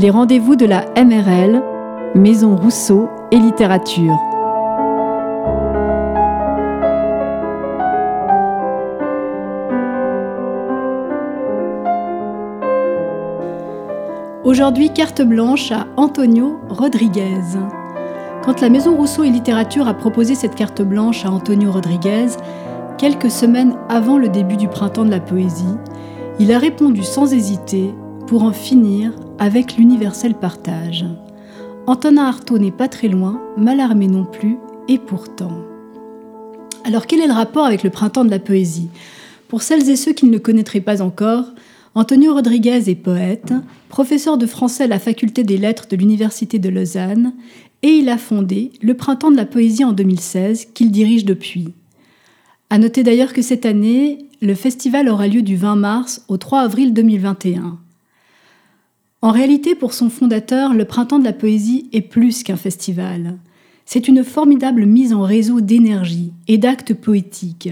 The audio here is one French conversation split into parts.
les rendez-vous de la MRL, Maison Rousseau et Littérature. Aujourd'hui, carte blanche à Antonio Rodriguez. Quand la Maison Rousseau et Littérature a proposé cette carte blanche à Antonio Rodriguez, quelques semaines avant le début du printemps de la poésie, il a répondu sans hésiter pour en finir avec l'universel partage. Antonin Artaud n'est pas très loin, mal armé non plus, et pourtant. Alors quel est le rapport avec le printemps de la poésie? Pour celles et ceux qui ne le connaîtraient pas encore, Antonio Rodriguez est poète, professeur de français à la faculté des lettres de l'Université de Lausanne, et il a fondé le Printemps de la poésie en 2016, qu'il dirige depuis. À noter d'ailleurs que cette année, le festival aura lieu du 20 mars au 3 avril 2021. En réalité, pour son fondateur, le Printemps de la Poésie est plus qu'un festival. C'est une formidable mise en réseau d'énergie et d'actes poétiques.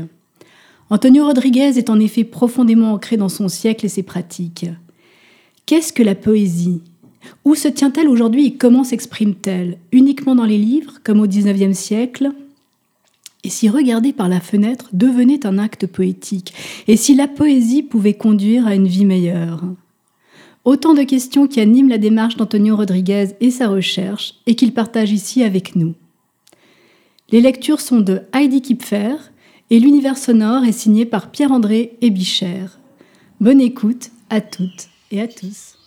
Antonio Rodriguez est en effet profondément ancré dans son siècle et ses pratiques. Qu'est-ce que la poésie? Où se tient-elle aujourd'hui et comment s'exprime-t-elle? Uniquement dans les livres, comme au XIXe siècle? Et si regarder par la fenêtre devenait un acte poétique? Et si la poésie pouvait conduire à une vie meilleure? Autant de questions qui animent la démarche d'Antonio Rodriguez et sa recherche et qu'il partage ici avec nous. Les lectures sont de Heidi Kipfer et l'univers sonore est signé par Pierre-André Ebicher. Bonne écoute à toutes et à tous.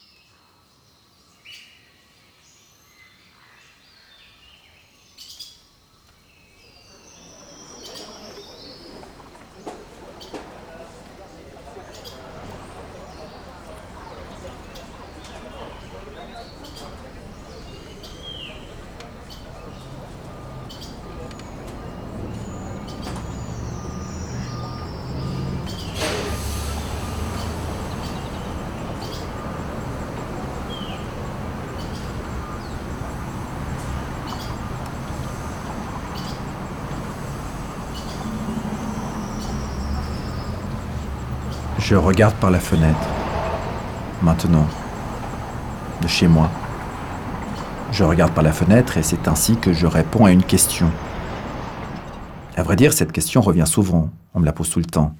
Je regarde par la fenêtre. Maintenant. De chez moi. Je regarde par la fenêtre et c'est ainsi que je réponds à une question. À vrai dire, cette question revient souvent. On me la pose tout le temps.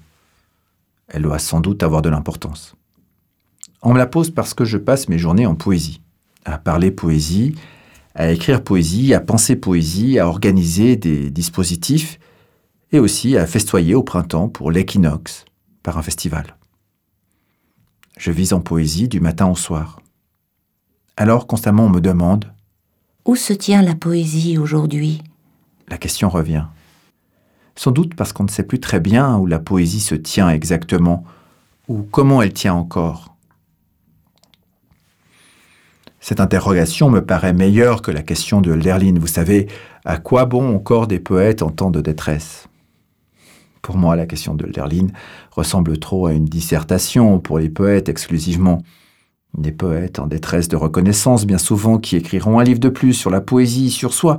Elle doit sans doute avoir de l'importance. On me la pose parce que je passe mes journées en poésie. À parler poésie, à écrire poésie, à penser poésie, à organiser des dispositifs et aussi à festoyer au printemps pour l'équinoxe par un festival. Je vis en poésie du matin au soir. Alors constamment on me demande Où se tient la poésie aujourd'hui? La question revient. Sans doute parce qu'on ne sait plus très bien où la poésie se tient exactement, ou comment elle tient encore. Cette interrogation me paraît meilleure que la question de Lerline. Vous savez, à quoi bon encore des poètes en temps de détresse? Pour moi, la question de ressemble trop à une dissertation pour les poètes exclusivement. Des poètes en détresse de reconnaissance, bien souvent, qui écriront un livre de plus sur la poésie, sur soi.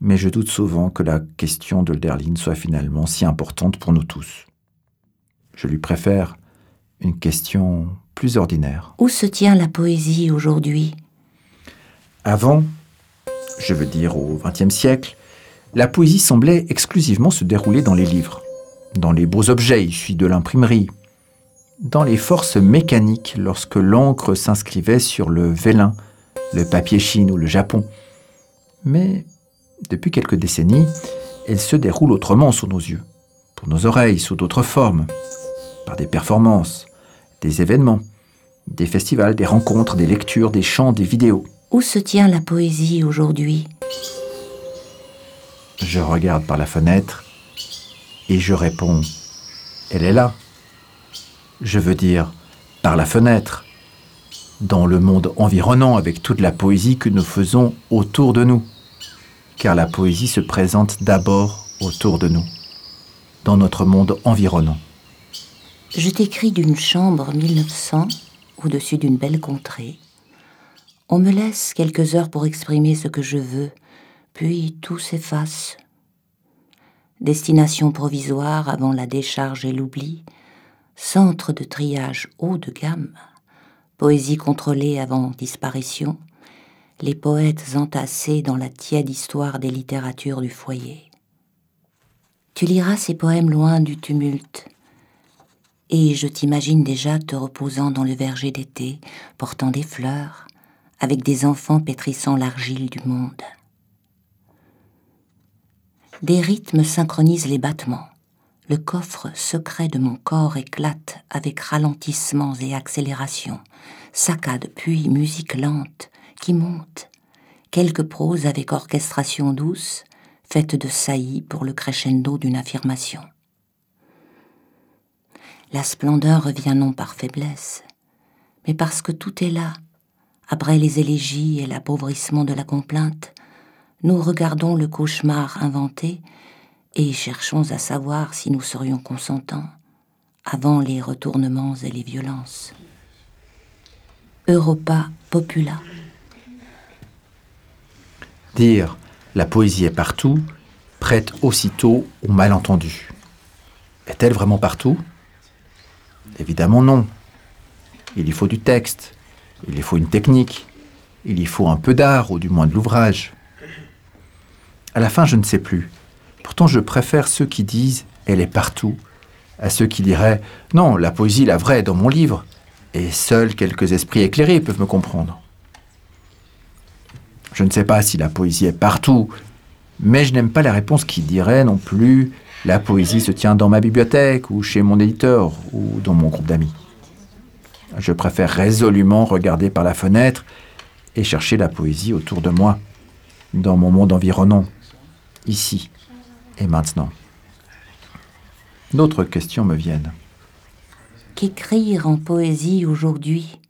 Mais je doute souvent que la question de soit finalement si importante pour nous tous. Je lui préfère une question plus ordinaire. Où se tient la poésie aujourd'hui? Avant, je veux dire au XXe siècle, la poésie semblait exclusivement se dérouler dans les livres dans les beaux objets issus de l'imprimerie, dans les forces mécaniques lorsque l'encre s'inscrivait sur le vélin, le papier chine ou le japon. Mais depuis quelques décennies, elle se déroule autrement sous nos yeux, pour nos oreilles, sous d'autres formes, par des performances, des événements, des festivals, des rencontres, des lectures, des chants, des vidéos. Où se tient la poésie aujourd'hui? Je regarde par la fenêtre et je réponds, elle est là. Je veux dire, par la fenêtre, dans le monde environnant avec toute la poésie que nous faisons autour de nous. Car la poésie se présente d'abord autour de nous, dans notre monde environnant. Je t'écris d'une chambre 1900 au-dessus d'une belle contrée. On me laisse quelques heures pour exprimer ce que je veux, puis tout s'efface, destination provisoire avant la décharge et l'oubli, centre de triage haut de gamme, poésie contrôlée avant disparition, les poètes entassés dans la tiède histoire des littératures du foyer. Tu liras ces poèmes loin du tumulte, et je t'imagine déjà te reposant dans le verger d'été, portant des fleurs, avec des enfants pétrissant l'argile du monde. Des rythmes synchronisent les battements. Le coffre secret de mon corps éclate avec ralentissements et accélérations, saccade puis musique lente qui monte, quelques proses avec orchestration douce, faite de saillies pour le crescendo d'une affirmation. La splendeur revient non par faiblesse, mais parce que tout est là, après les élégies et l'appauvrissement de la complainte, nous regardons le cauchemar inventé et cherchons à savoir si nous serions consentants avant les retournements et les violences. Europa Popula. Dire la poésie est partout prête aussitôt au malentendu. Est-elle vraiment partout? Évidemment non. Il y faut du texte, il y faut une technique, il y faut un peu d'art, ou du moins de l'ouvrage. À la fin, je ne sais plus. Pourtant, je préfère ceux qui disent elle est partout à ceux qui diraient non, la poésie, la vraie, est dans mon livre, et seuls quelques esprits éclairés peuvent me comprendre. Je ne sais pas si la poésie est partout, mais je n'aime pas la réponse qui dirait non plus la poésie se tient dans ma bibliothèque ou chez mon éditeur ou dans mon groupe d'amis. Je préfère résolument regarder par la fenêtre et chercher la poésie autour de moi, dans mon monde environnant, ici et maintenant. D'autres questions me viennent. Qu'écrire en poésie aujourd'hui?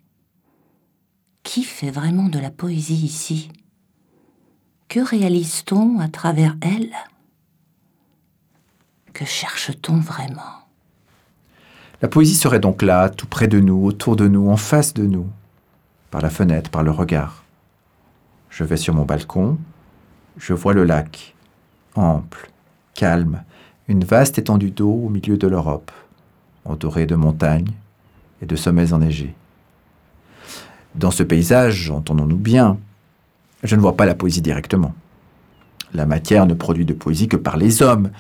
Qui fait vraiment de la poésie ici? Que réalise-t-on à travers elle? Que cherche-t-on vraiment? La poésie serait donc là, tout près de nous, autour de nous, en face de nous, par la fenêtre, par le regard. Je vais sur mon balcon, je vois le lac, ample, calme, une vaste étendue d'eau au milieu de l'Europe, entourée de montagnes et de sommets enneigés. Dans ce paysage, entendons-nous bien, je ne vois pas la poésie directement. La matière ne produit de poésie que par les hommes,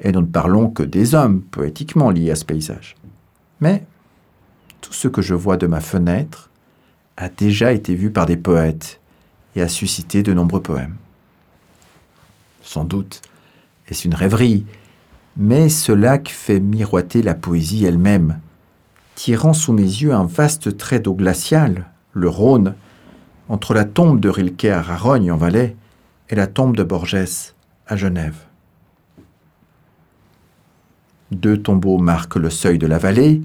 et nous ne parlons que des hommes poétiquement liés à ce paysage. Mais tout ce que je vois de ma fenêtre a déjà été vu par des poètes et a suscité de nombreux poèmes. Sans doute est-ce une rêverie, mais ce lac fait miroiter la poésie elle-même, tirant sous mes yeux un vaste trait d'eau glaciale, le Rhône, entre la tombe de Rilke à Rarogne en Valais et la tombe de Borges à Genève. Deux tombeaux marquent le seuil de la vallée,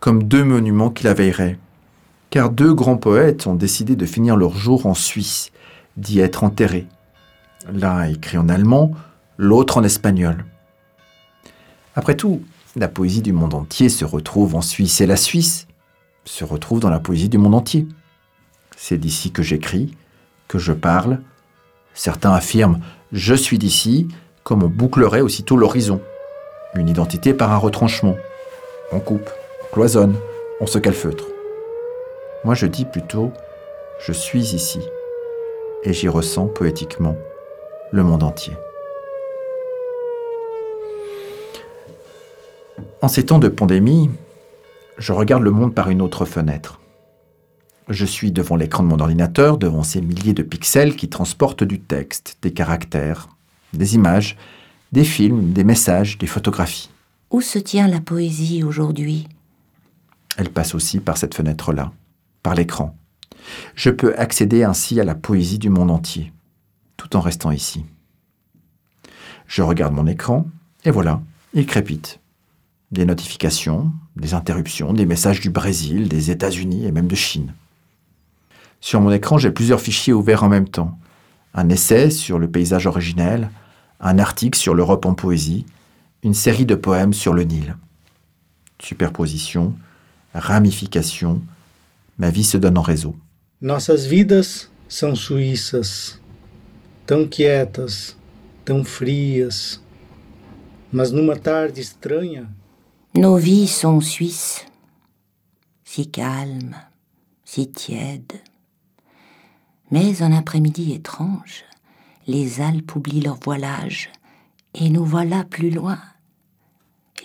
comme deux monuments qui la veilleraient, car deux grands poètes ont décidé de finir leur jour en Suisse, d'y être enterrés. L'un écrit en allemand, l'autre en espagnol. Après tout, la poésie du monde entier se retrouve en Suisse et la Suisse se retrouve dans la poésie du monde entier. C'est d'ici que j'écris, que je parle. Certains affirment je suis d'ici, comme on bouclerait aussitôt l'horizon. Une identité par un retranchement. On coupe, on cloisonne, on se calfeutre. Moi je dis plutôt je suis ici, et j'y ressens poétiquement le monde entier. En ces temps de pandémie, je regarde le monde par une autre fenêtre. Je suis devant l'écran de mon ordinateur, devant ces milliers de pixels qui transportent du texte, des caractères, des images, des films, des messages, des photographies. Où se tient la poésie aujourd'hui? Elle passe aussi par cette fenêtre-là, par l'écran. Je peux accéder ainsi à la poésie du monde entier, tout en restant ici. Je regarde mon écran, et voilà, il crépite des notifications, des interruptions, des messages du Brésil, des États-Unis et même de Chine. Sur mon écran, j'ai plusieurs fichiers ouverts en même temps. Un essai sur le paysage originel, un article sur l'Europe en poésie, une série de poèmes sur le Nil. Superposition, ramification, ma vie se donne en réseau. Nossas vidas tão quietas, tão frias, mas numa tarde estranha Nos vies sont suisses, si calmes, si tiède. Mais un après-midi étrange, les Alpes oublient leur voilage, et nous voilà plus loin.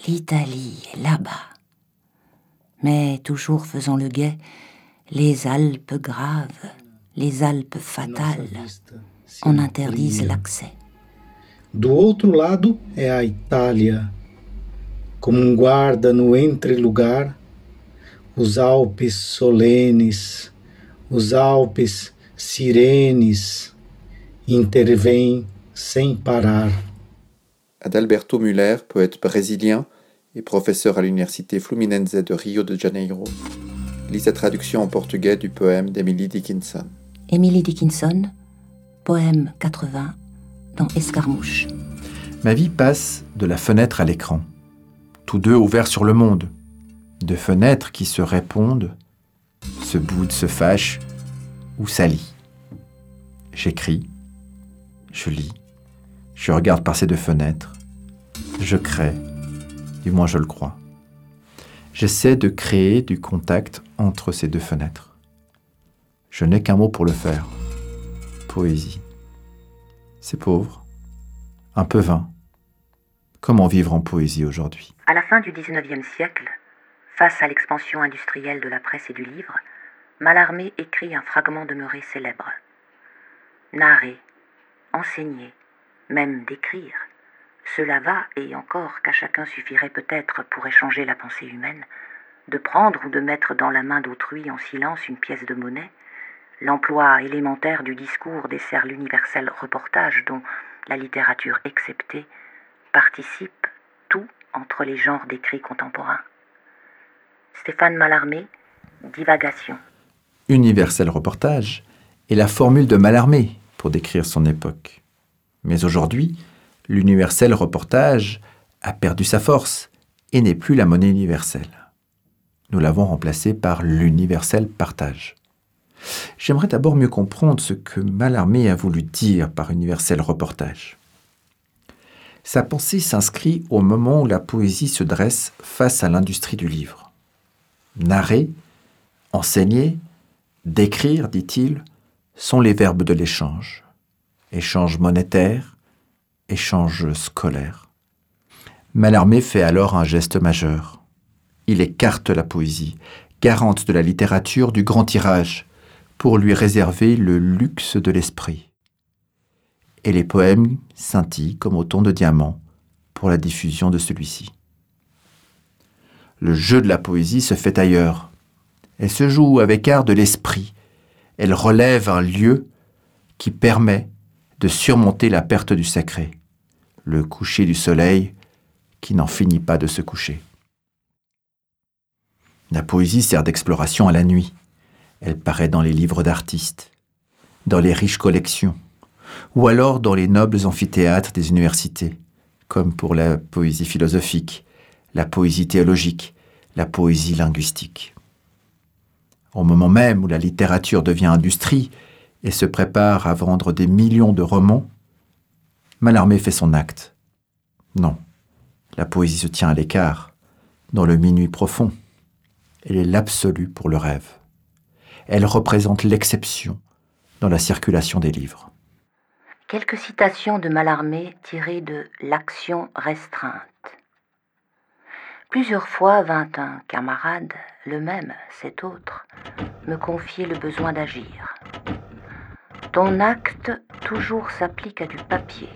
L'Italie est là-bas. Mais toujours faisant le guet, les Alpes graves, les Alpes fatales, en interdisent l'accès. Do outro lado é a Itália, como um guarda no entrelugar, os Alpes solenes, os Alpes sirenes, intervêm sem parar. Adalberto Müller, poète brésilien et professeur à l'université Fluminense de Rio de Janeiro, lit sa traduction en portugais du poème d'Emily Dickinson. Emily Dickinson, poème 80, dans Escarmouche. Ma vie passe de la fenêtre à l'écran, tous deux ouverts sur le monde, de fenêtres qui se répondent, se boudent, se fâchent ou s'allient. J'écris, je lis, je regarde par ces deux fenêtres, je crée, du moins je le crois. J'essaie de créer du contact entre ces deux fenêtres. Je n'ai qu'un mot pour le faire. Poésie. C'est pauvre, un peu vain. Comment vivre en poésie aujourd'hui? À la fin du XIXe siècle, face à l'expansion industrielle de la presse et du livre, Mallarmé écrit un fragment demeuré célèbre. Narrer, enseigner, même d'écrire, cela va, et encore qu'à chacun suffirait peut-être pour échanger la pensée humaine, de prendre ou de mettre dans la main d'autrui en silence une pièce de monnaie, l'emploi élémentaire du discours dessert l'universel reportage dont, la littérature exceptée, participe tout entre les genres d'écrits contemporains. Stéphane Mallarmé, Divagation. Universel reportage est la formule de Mallarmé pour décrire son époque. Mais aujourd'hui, l'universel reportage a perdu sa force et n'est plus la monnaie universelle. Nous l'avons remplacé par l'universel partage. J'aimerais d'abord mieux comprendre ce que Mallarmé a voulu dire par universel reportage. Sa pensée s'inscrit au moment où la poésie se dresse face à l'industrie du livre. Narrer, enseigner, décrire, dit-il, sont les verbes de l'échange. Échange monétaire, échange scolaire. Mallarmé fait alors un geste majeur. Il écarte la poésie, garante de la littérature du grand tirage, pour lui réserver le luxe de l'esprit. Et les poèmes scintillent comme autant de diamants pour la diffusion de celui-ci. Le jeu de la poésie se fait ailleurs. Elle se joue avec art de l'esprit. Elle relève un lieu qui permet de surmonter la perte du sacré, le coucher du soleil qui n'en finit pas de se coucher. La poésie sert d'exploration à la nuit. Elle paraît dans les livres d'artistes, dans les riches collections, ou alors dans les nobles amphithéâtres des universités, comme pour la poésie philosophique, la poésie théologique, la poésie linguistique. Au moment même où la littérature devient industrie et se prépare à vendre des millions de romans, Mallarmé fait son acte. Non, la poésie se tient à l'écart, dans le minuit profond. Elle est l'absolu pour le rêve elle représente l'exception dans la circulation des livres. Quelques citations de Mallarmé tirées de L'action restreinte. Plusieurs fois vint un camarade, le même, cet autre, me confier le besoin d'agir. Ton acte toujours s'applique à du papier.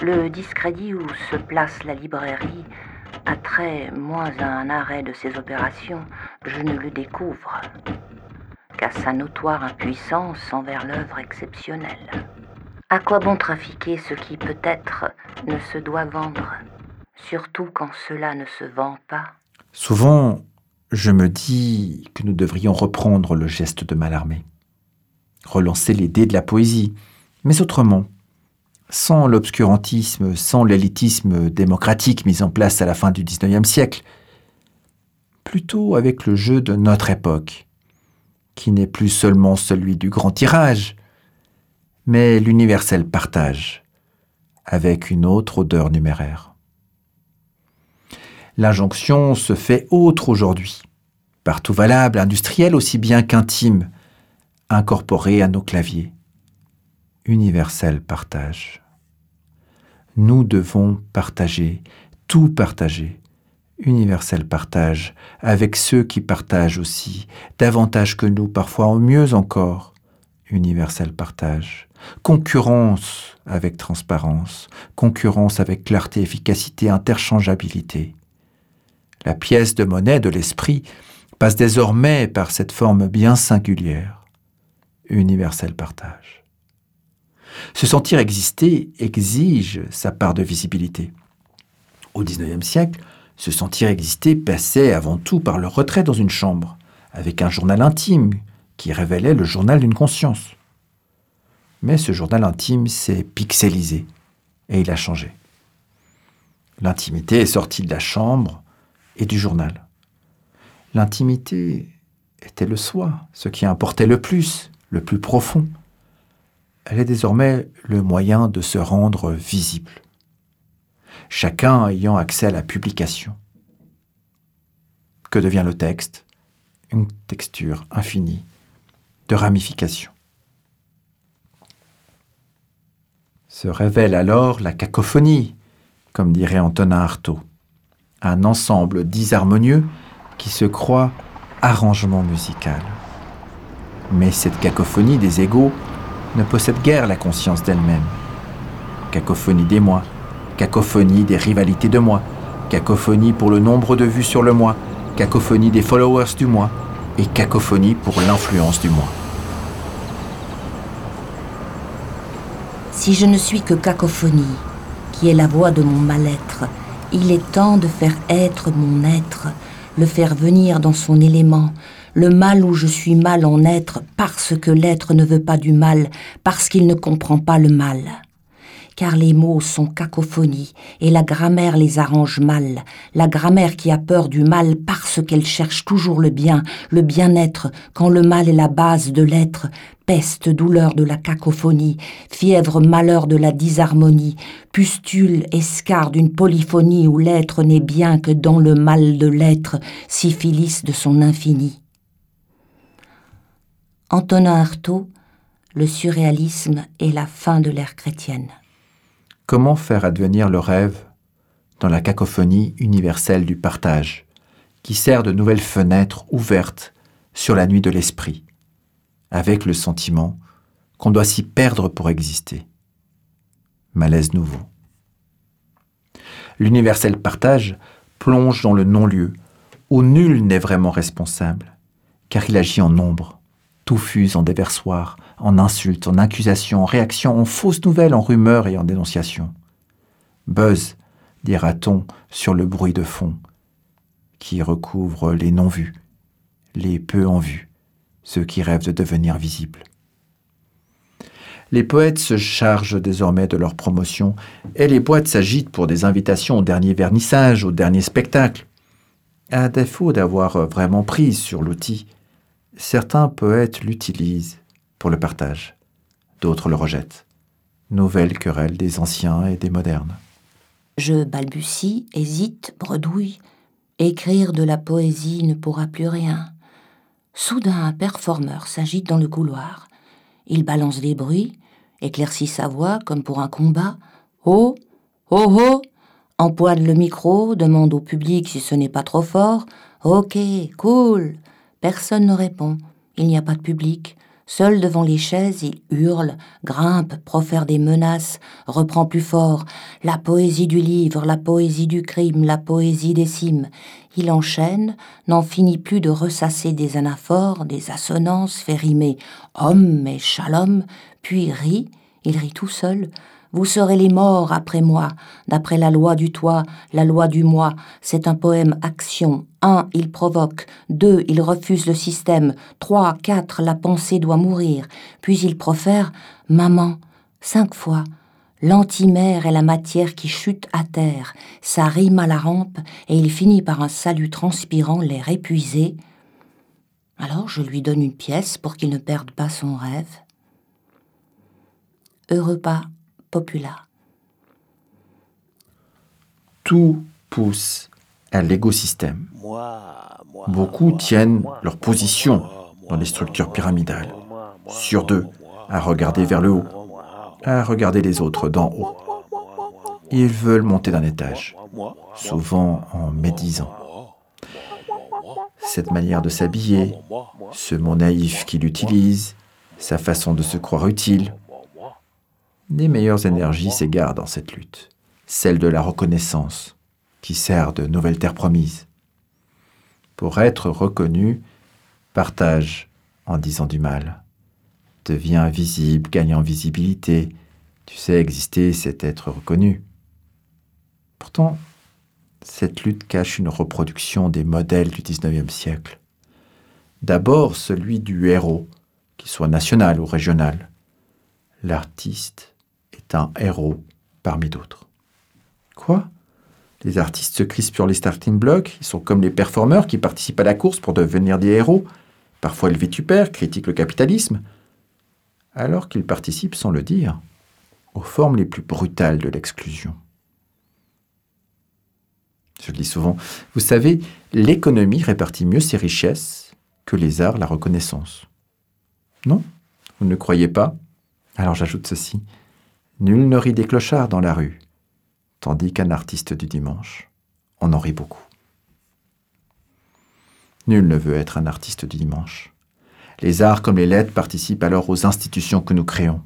Le discrédit où se place la librairie a trait moins à un arrêt de ses opérations, je ne le découvre qu'à sa notoire impuissance envers l'œuvre exceptionnelle. À quoi bon trafiquer ce qui peut-être ne se doit vendre, surtout quand cela ne se vend pas? Souvent, je me dis que nous devrions reprendre le geste de Mallarmé, relancer l'idée de la poésie, mais autrement, sans l'obscurantisme, sans l'élitisme démocratique mis en place à la fin du XIXe siècle, plutôt avec le jeu de notre époque, qui n'est plus seulement celui du grand tirage, mais l'universel partage, avec une autre odeur numéraire. L'injonction se fait autre aujourd'hui. partout valable, industriel aussi bien qu'intime, incorporé à nos claviers. Universel partage. Nous devons partager, tout partager. Universel partage avec ceux qui partagent aussi, davantage que nous, parfois mieux encore. Universel partage. Concurrence avec transparence, concurrence avec clarté, efficacité, interchangeabilité. La pièce de monnaie de l'esprit passe désormais par cette forme bien singulière, universel partage. Se sentir exister exige sa part de visibilité. Au XIXe siècle, se sentir exister passait avant tout par le retrait dans une chambre, avec un journal intime qui révélait le journal d'une conscience. Mais ce journal intime s'est pixelisé et il a changé. L'intimité est sortie de la chambre et du journal. L'intimité était le soi, ce qui importait le plus, le plus profond. Elle est désormais le moyen de se rendre visible, chacun ayant accès à la publication. Que devient le texte? Une texture infinie de ramifications. Se révèle alors la cacophonie, comme dirait Antonin Artaud, un ensemble disharmonieux qui se croit arrangement musical. Mais cette cacophonie des égaux ne possède guère la conscience d'elle-même. Cacophonie des moi, cacophonie des rivalités de moi, cacophonie pour le nombre de vues sur le moi, cacophonie des followers du moi et cacophonie pour l'influence du moi. Si je ne suis que cacophonie, qui est la voix de mon mal-être, il est temps de faire être mon être, le faire venir dans son élément, le mal où je suis mal en être parce que l'être ne veut pas du mal, parce qu'il ne comprend pas le mal. Car les mots sont cacophonie et la grammaire les arrange mal, la grammaire qui a peur du mal parce qu'elle cherche toujours le bien, le bien-être, quand le mal est la base de l'être, peste, douleur de la cacophonie, fièvre, malheur de la disharmonie, pustule, escar d'une polyphonie où l'être n'est bien que dans le mal de l'être, syphilis de son infini. Antonin Artaud, Le surréalisme et la fin de l'ère chrétienne. Comment faire advenir le rêve dans la cacophonie universelle du partage, qui sert de nouvelles fenêtres ouvertes sur la nuit de l'esprit avec le sentiment qu'on doit s'y perdre pour exister? Malaise nouveau. L'universel partage plonge dans le non-lieu, où nul n'est vraiment responsable, car il agit en nombre, tout fuse en déversoir, en insultes, en accusations, en réactions, en fausses nouvelles, en rumeurs et en dénonciations. Buzz, dira-t-on, sur le bruit de fond, qui recouvre les non-vus, les peu en vue, ceux qui rêvent de devenir visibles. Les poètes se chargent désormais de leur promotion et les boîtes s'agitent pour des invitations au dernier vernissage, au dernier spectacle. À défaut d'avoir vraiment prise sur l'outil, certains poètes l'utilisent pour le partage, d'autres le rejettent. Nouvelle querelle des anciens et des modernes. Je balbutie, hésite, bredouille. Écrire de la poésie ne pourra plus rien. Soudain, un performeur s'agite dans le couloir. Il balance des bruits, éclaircit sa voix comme pour un combat. Oh Oh oh Empoigne le micro, demande au public si ce n'est pas trop fort. Ok, cool Personne ne répond. Il n'y a pas de public. Seul devant les chaises, il hurle, grimpe, profère des menaces, reprend plus fort. La poésie du livre, la poésie du crime, la poésie des cimes. Il enchaîne, n'en finit plus de ressasser des anaphores, des assonances, fait rimer homme et shalom, puis rit, il rit tout seul, vous serez les morts après moi, d'après la loi du toi, la loi du moi. C'est un poème action. Un, il provoque. Deux, il refuse le système. Trois, quatre, la pensée doit mourir. Puis il profère Maman, cinq fois. L'antimère est la matière qui chute à terre. Ça rime à la rampe et il finit par un salut transpirant, l'air épuisé. Alors je lui donne une pièce pour qu'il ne perde pas son rêve. Heureux pas populaire. Tout pousse à l'écosystème. Beaucoup tiennent leur position dans les structures pyramidales, sur deux, à regarder vers le haut, à regarder les autres d'en haut. Ils veulent monter d'un étage, souvent en médisant. Cette manière de s'habiller, ce mot naïf qu'il utilise, sa façon de se croire utile, les meilleures énergies s'égarent dans cette lutte, celle de la reconnaissance, qui sert de nouvelle terre promise. Pour être reconnu, partage en disant du mal. Deviens visible, gagne en visibilité. Tu sais, exister, c'est être reconnu. Pourtant, cette lutte cache une reproduction des modèles du XIXe siècle. D'abord celui du héros, qu'il soit national ou régional. L'artiste un héros parmi d'autres. Quoi? Les artistes se crispent sur les starting blocks, ils sont comme les performeurs qui participent à la course pour devenir des héros. Parfois ils vitupèrent, critiquent le capitalisme, alors qu'ils participent sans le dire aux formes les plus brutales de l'exclusion. Je le dis souvent, vous savez, l'économie répartit mieux ses richesses que les arts la reconnaissance. Non? Vous ne croyez pas? Alors j'ajoute ceci. Nul ne rit des clochards dans la rue, tandis qu'un artiste du dimanche, on en rit beaucoup. Nul ne veut être un artiste du dimanche. Les arts comme les lettres participent alors aux institutions que nous créons.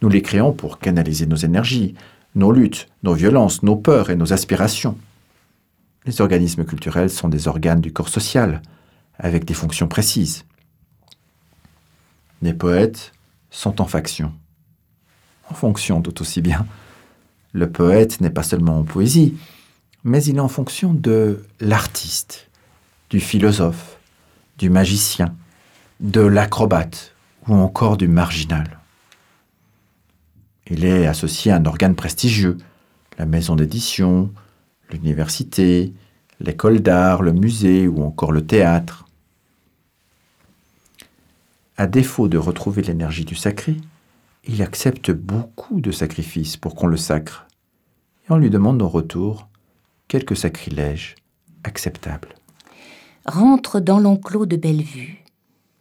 Nous les créons pour canaliser nos énergies, nos luttes, nos violences, nos peurs et nos aspirations. Les organismes culturels sont des organes du corps social, avec des fonctions précises. Les poètes sont en faction. En fonction tout aussi bien. Le poète n'est pas seulement en poésie, mais il est en fonction de l'artiste, du philosophe, du magicien, de l'acrobate ou encore du marginal. Il est associé à un organe prestigieux, la maison d'édition, l'université, l'école d'art, le musée ou encore le théâtre. À défaut de retrouver l'énergie du sacré, il accepte beaucoup de sacrifices pour qu'on le sacre, et on lui demande en retour quelques sacrilèges acceptables. Rentre dans l'enclos de Bellevue.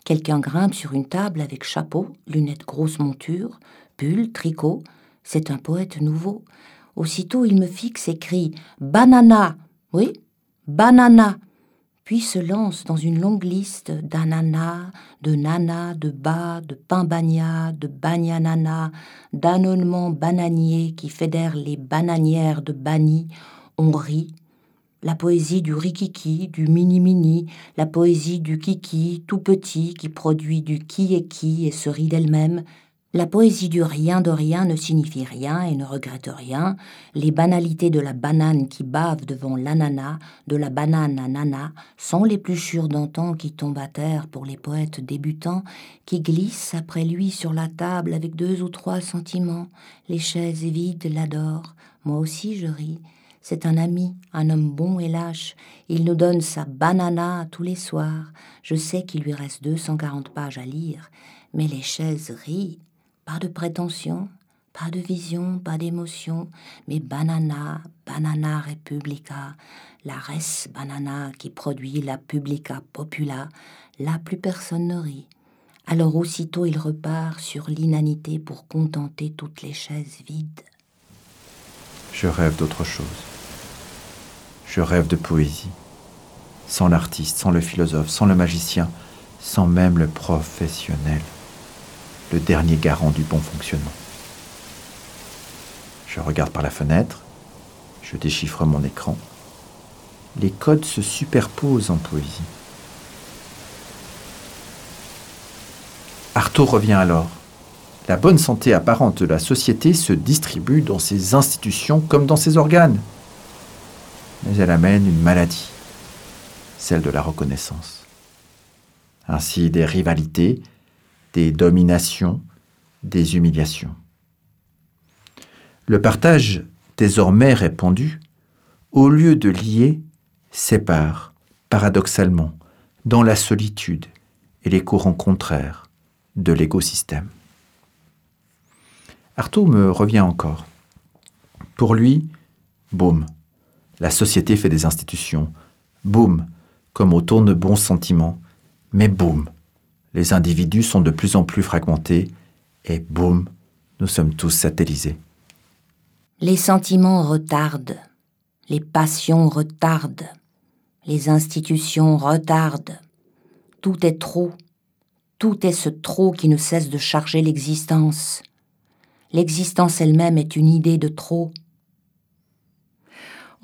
Quelqu'un grimpe sur une table avec chapeau, lunettes grosse monture, pull, tricot. C'est un poète nouveau. Aussitôt il me fixe et crie Banana Oui, banana se lance dans une longue liste d'ananas, de nana, de bas, de pain bagna, de bagnanana, d'annonnements bananiers qui fédèrent les bananières de Bani. On rit. La poésie du rikiki, du mini-mini, la poésie du kiki tout petit qui produit du qui et qui et se rit d'elle-même, la poésie du rien de rien ne signifie rien et ne regrette rien. Les banalités de la banane qui bave devant l'ananas, de la banane à nana, sont les plus sûres d'antan qui tombent à terre pour les poètes débutants, qui glissent après lui sur la table avec deux ou trois sentiments. Les chaises vides l'adorent. Moi aussi je ris. C'est un ami, un homme bon et lâche. Il nous donne sa banana tous les soirs. Je sais qu'il lui reste 240 pages à lire, mais les chaises rient pas de prétention, pas de vision, pas d'émotion, mais banana, banana republica, la res banana qui produit la publica popula, là plus personne ne rit. Alors aussitôt il repart sur l'inanité pour contenter toutes les chaises vides. Je rêve d'autre chose. Je rêve de poésie. Sans l'artiste, sans le philosophe, sans le magicien, sans même le professionnel le dernier garant du bon fonctionnement. Je regarde par la fenêtre, je déchiffre mon écran. Les codes se superposent en poésie. Artaud revient alors. La bonne santé apparente de la société se distribue dans ses institutions comme dans ses organes. Mais elle amène une maladie, celle de la reconnaissance. Ainsi des rivalités, des dominations, des humiliations. Le partage désormais répandu, au lieu de lier, sépare, paradoxalement, dans la solitude et les courants contraires de l'écosystème. Artaud me revient encore. Pour lui, boum, La société fait des institutions. Boum, comme autour de bons sentiments. Mais boum, les individus sont de plus en plus fragmentés et boum, nous sommes tous satellisés. Les sentiments retardent, les passions retardent, les institutions retardent. Tout est trop, tout est ce trop qui ne cesse de charger l'existence. L'existence elle-même est une idée de trop.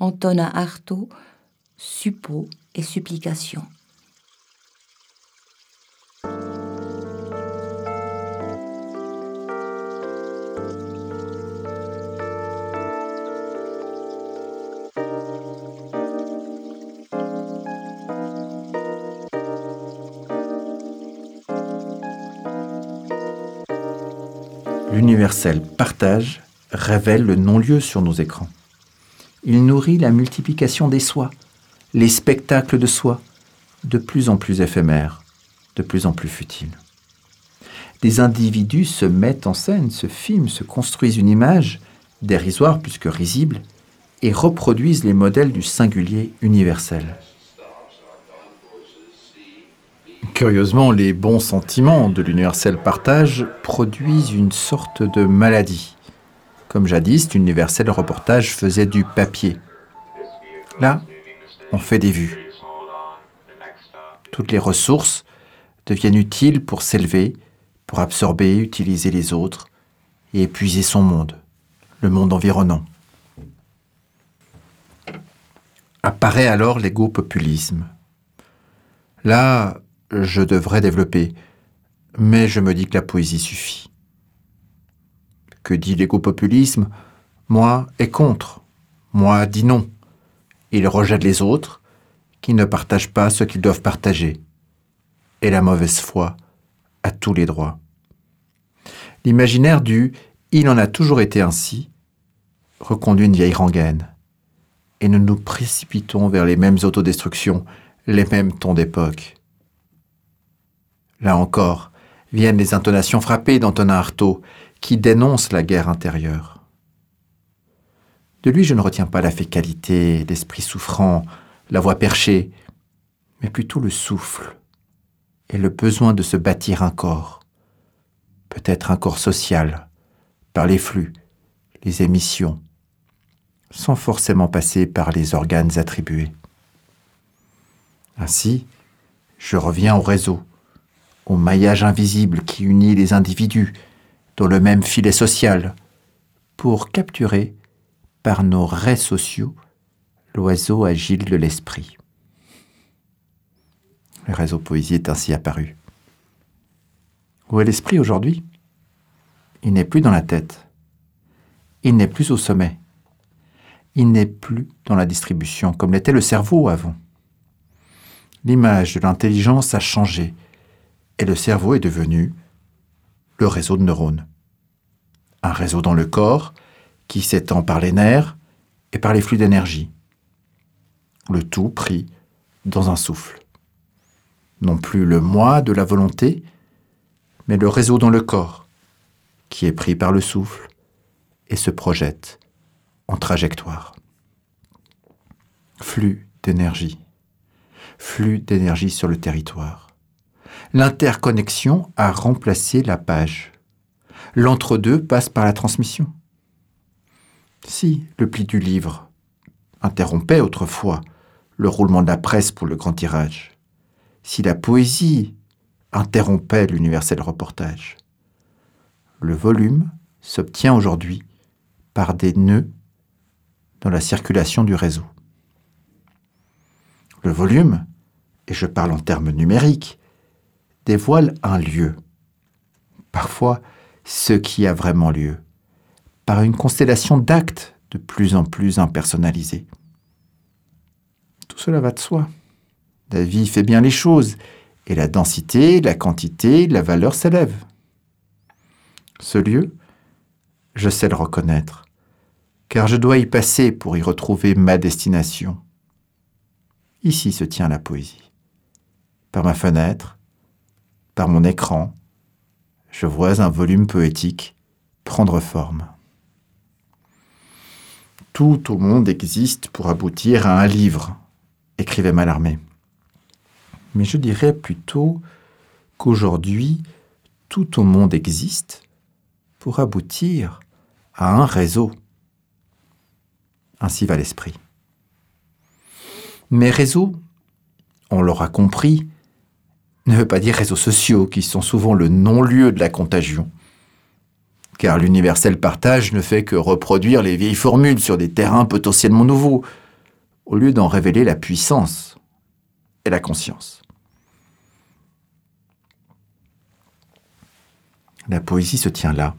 Antona Artaud, suppos et supplication. L'universel partage révèle le non-lieu sur nos écrans. Il nourrit la multiplication des soi, les spectacles de soi, de plus en plus éphémères, de plus en plus futiles. Des individus se mettent en scène, se filment, se construisent une image, dérisoire plus que risible, et reproduisent les modèles du singulier universel. Curieusement, les bons sentiments de l'universel partage produisent une sorte de maladie. Comme jadis, l'universel reportage faisait du papier. Là, on fait des vues. Toutes les ressources deviennent utiles pour s'élever, pour absorber, utiliser les autres et épuiser son monde, le monde environnant. Apparaît alors l'égo-populisme. Là, je devrais développer, mais je me dis que la poésie suffit. Que dit l'égo-populisme Moi est contre, moi dis non. Il rejette les autres qui ne partagent pas ce qu'ils doivent partager. Et la mauvaise foi a tous les droits. L'imaginaire du il en a toujours été ainsi reconduit une vieille rengaine. Et nous nous précipitons vers les mêmes autodestructions, les mêmes tons d'époque. Là encore, viennent les intonations frappées d'Antonin Artaud, qui dénonce la guerre intérieure. De lui, je ne retiens pas la fécalité, l'esprit souffrant, la voix perchée, mais plutôt le souffle et le besoin de se bâtir un corps, peut-être un corps social, par les flux, les émissions, sans forcément passer par les organes attribués. Ainsi, je reviens au réseau, au maillage invisible qui unit les individus dans le même filet social, pour capturer, par nos raies sociaux, l'oiseau agile de l'esprit. Le réseau poésie est ainsi apparu. Où est l'esprit aujourd'hui? Il n'est plus dans la tête. Il n'est plus au sommet. Il n'est plus dans la distribution comme l'était le cerveau avant. L'image de l'intelligence a changé et le cerveau est devenu le réseau de neurones. Un réseau dans le corps qui s'étend par les nerfs et par les flux d'énergie. Le tout pris dans un souffle. Non plus le moi de la volonté, mais le réseau dans le corps qui est pris par le souffle et se projette en trajectoire. Flux d'énergie. Flux d'énergie sur le territoire l'interconnexion a remplacé la page. L'entre-deux passe par la transmission. Si le pli du livre interrompait autrefois le roulement de la presse pour le grand tirage, si la poésie interrompait l'universel reportage, le volume s'obtient aujourd'hui par des nœuds dans la circulation du réseau. Le volume, et je parle en termes numériques, dévoile un lieu, parfois ce qui a vraiment lieu, par une constellation d'actes de plus en plus impersonnalisés. Tout cela va de soi. La vie fait bien les choses, et la densité, la quantité, la valeur s'élèvent. Ce lieu, je sais le reconnaître, car je dois y passer pour y retrouver ma destination. Ici se tient la poésie. Par ma fenêtre, par mon écran, je vois un volume poétique prendre forme. tout au monde existe pour aboutir à un livre, écrivait Mallarmé. Mais je dirais plutôt qu'aujourd'hui, tout au monde existe pour aboutir à un réseau. Ainsi va l'esprit. Mais réseau, on l'aura compris, ne veut pas dire réseaux sociaux, qui sont souvent le non-lieu de la contagion. Car l'universel partage ne fait que reproduire les vieilles formules sur des terrains potentiellement nouveaux, au lieu d'en révéler la puissance et la conscience. La poésie se tient là,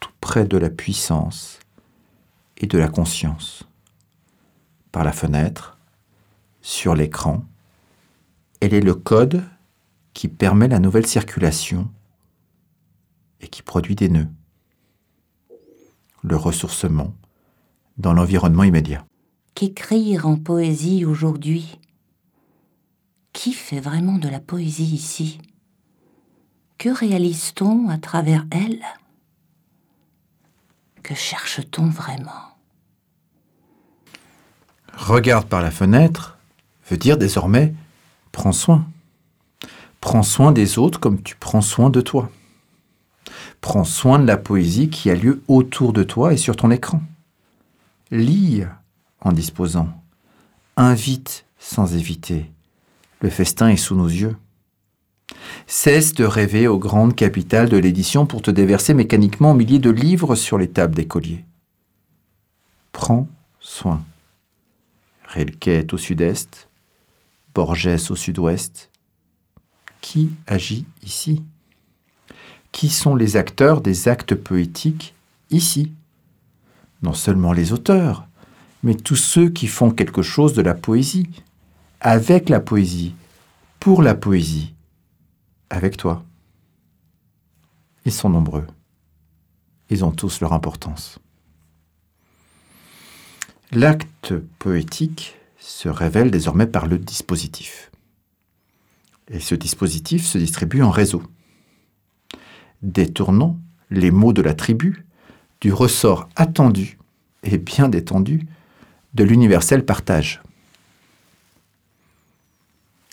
tout près de la puissance et de la conscience, par la fenêtre, sur l'écran, elle est le code qui permet la nouvelle circulation et qui produit des nœuds. Le ressourcement dans l'environnement immédiat. Qu'écrire en poésie aujourd'hui? Qui fait vraiment de la poésie ici? Que réalise-t-on à travers elle? Que cherche-t-on vraiment? Regarde par la fenêtre veut dire désormais Prends soin. Prends soin des autres comme tu prends soin de toi. Prends soin de la poésie qui a lieu autour de toi et sur ton écran. Lis en disposant. Invite sans éviter. Le festin est sous nos yeux. Cesse de rêver aux grandes capitales de l'édition pour te déverser mécaniquement milliers de livres sur les tables d'écoliers. Prends soin. Rilke au sud-est, Borges au sud-ouest. Qui agit ici? Qui sont les acteurs des actes poétiques ici? Non seulement les auteurs, mais tous ceux qui font quelque chose de la poésie, avec la poésie, pour la poésie, avec toi. Ils sont nombreux. Ils ont tous leur importance. L'acte poétique se révèle désormais par le dispositif. Et ce dispositif se distribue en réseau. Détournons les mots de la tribu du ressort attendu et bien détendu de l'universel partage.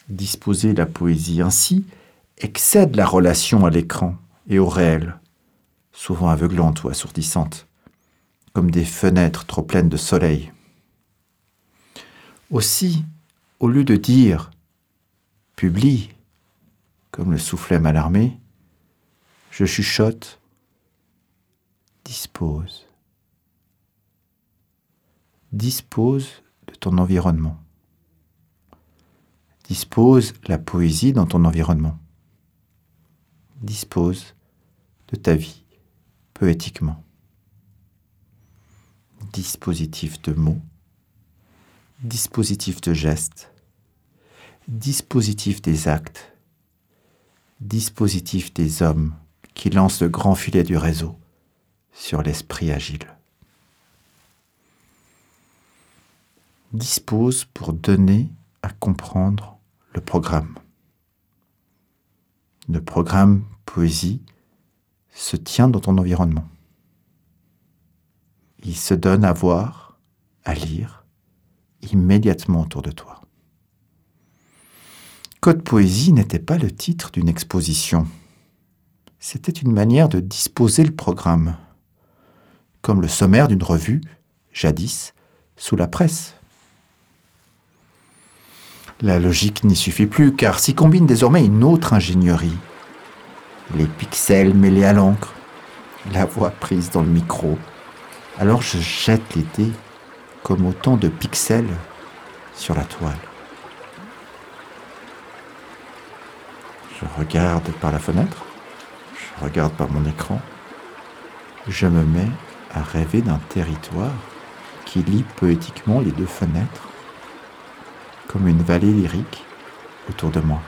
Disposer la poésie ainsi excède la relation à l'écran et au réel, souvent aveuglante ou assourdissante, comme des fenêtres trop pleines de soleil. Aussi, au lieu de dire publie, comme le soufflait Malarmé, je chuchote, dispose. Dispose de ton environnement. Dispose la poésie dans ton environnement. Dispose de ta vie poétiquement. Dispositif de mots dispositif de gestes, dispositif des actes, dispositif des hommes qui lancent le grand filet du réseau sur l'esprit agile. Dispose pour donner à comprendre le programme. Le programme poésie se tient dans ton environnement. Il se donne à voir, à lire, immédiatement autour de toi. Code Poésie n'était pas le titre d'une exposition. C'était une manière de disposer le programme, comme le sommaire d'une revue, jadis, sous la presse. La logique n'y suffit plus, car s'y combine désormais une autre ingénierie. Les pixels mêlés à l'encre, la voix prise dans le micro. Alors je jette dés comme autant de pixels sur la toile. Je regarde par la fenêtre, je regarde par mon écran, je me mets à rêver d'un territoire qui lie poétiquement les deux fenêtres, comme une vallée lyrique autour de moi.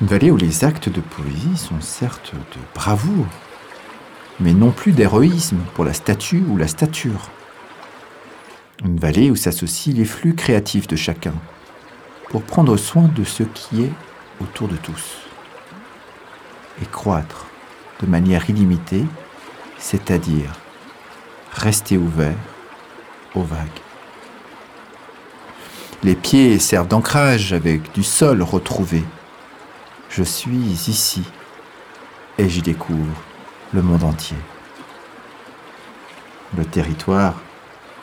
Une vallée où les actes de poésie sont certes de bravoure, mais non plus d'héroïsme pour la statue ou la stature. Une vallée où s'associent les flux créatifs de chacun, pour prendre soin de ce qui est autour de tous. Et croître de manière illimitée, c'est-à-dire rester ouvert aux vagues. Les pieds servent d'ancrage avec du sol retrouvé. Je suis ici et j'y découvre le monde entier. Le territoire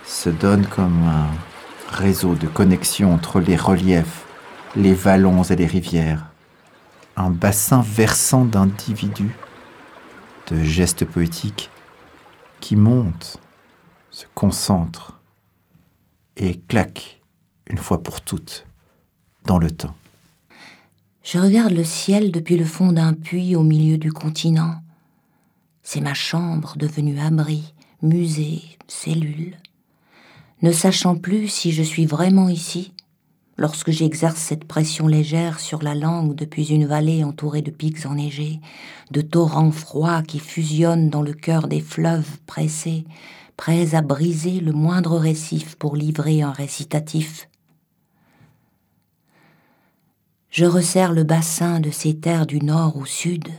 se donne comme un réseau de connexion entre les reliefs, les vallons et les rivières, un bassin versant d'individus, de gestes poétiques qui montent, se concentrent et claquent une fois pour toutes dans le temps. Je regarde le ciel depuis le fond d'un puits au milieu du continent. C'est ma chambre devenue abri, musée, cellule. Ne sachant plus si je suis vraiment ici, lorsque j'exerce cette pression légère sur la langue depuis une vallée entourée de pics enneigés, de torrents froids qui fusionnent dans le cœur des fleuves pressés, prêts à briser le moindre récif pour livrer un récitatif. Je resserre le bassin de ces terres du nord au sud,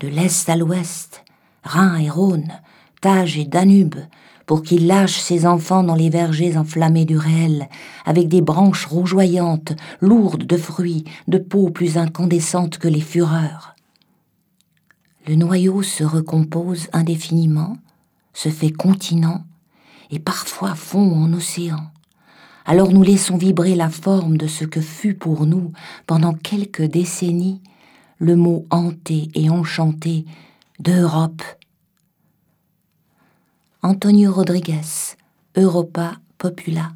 de l'est à l'ouest, Rhin et Rhône, Tage et Danube, pour qu'il lâche ses enfants dans les vergers enflammés du réel, avec des branches rougeoyantes, lourdes de fruits, de peaux plus incandescentes que les fureurs. Le noyau se recompose indéfiniment, se fait continent, et parfois fond en océan. Alors nous laissons vibrer la forme de ce que fut pour nous, pendant quelques décennies, le mot hanté et enchanté d'Europe Antonio Rodriguez, Europa Popula.